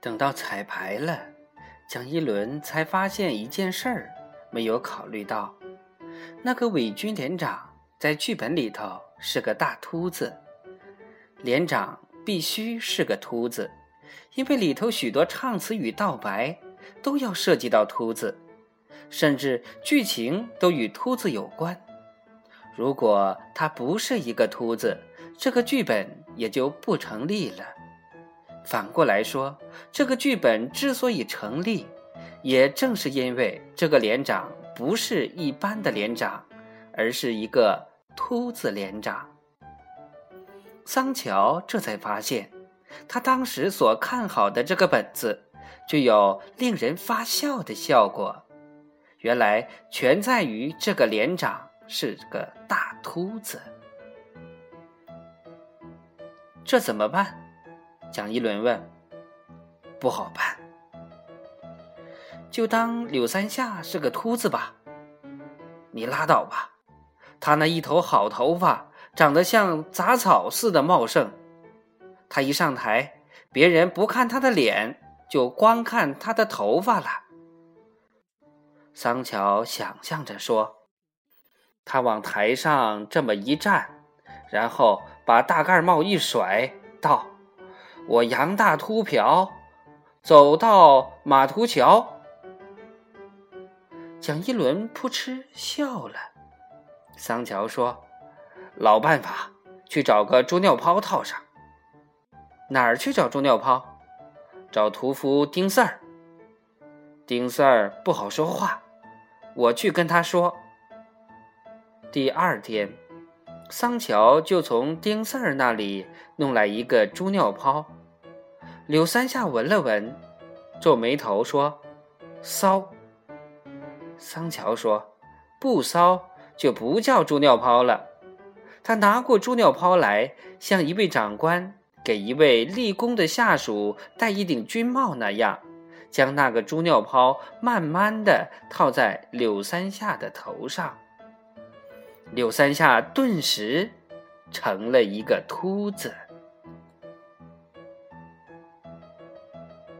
等到彩排了，蒋一伦才发现一件事儿，没有考虑到，那个伪军连长在剧本里头是个大秃子。连长必须是个秃子，因为里头许多唱词与道白都要涉及到秃子，甚至剧情都与秃子有关。如果他不是一个秃子，这个剧本也就不成立了。反过来说，这个剧本之所以成立，也正是因为这个连长不是一般的连长，而是一个秃子连长。桑乔这才发现，他当时所看好的这个本子，具有令人发笑的效果。原来全在于这个连长是个大秃子。这怎么办？蒋一伦问：“不好办，就当柳三下是个秃子吧。你拉倒吧，他那一头好头发，长得像杂草似的茂盛。他一上台，别人不看他的脸，就光看他的头发了。”桑乔想象着说：“他往台上这么一站，然后把大盖帽一甩，道。”我杨大秃瓢，走到马图桥。蒋一伦扑哧笑了。桑乔说：“老办法，去找个猪尿泡套上。哪儿去找猪尿泡？找屠夫丁四儿。丁四儿不好说话，我去跟他说。”第二天，桑乔就从丁四儿那里弄来一个猪尿泡。柳三下闻了闻，皱眉头说：“骚。”桑乔说：“不骚就不叫猪尿泡了。”他拿过猪尿泡来，像一位长官给一位立功的下属戴一顶军帽那样，将那个猪尿泡慢慢的套在柳三下的头上。柳三下顿时成了一个秃子。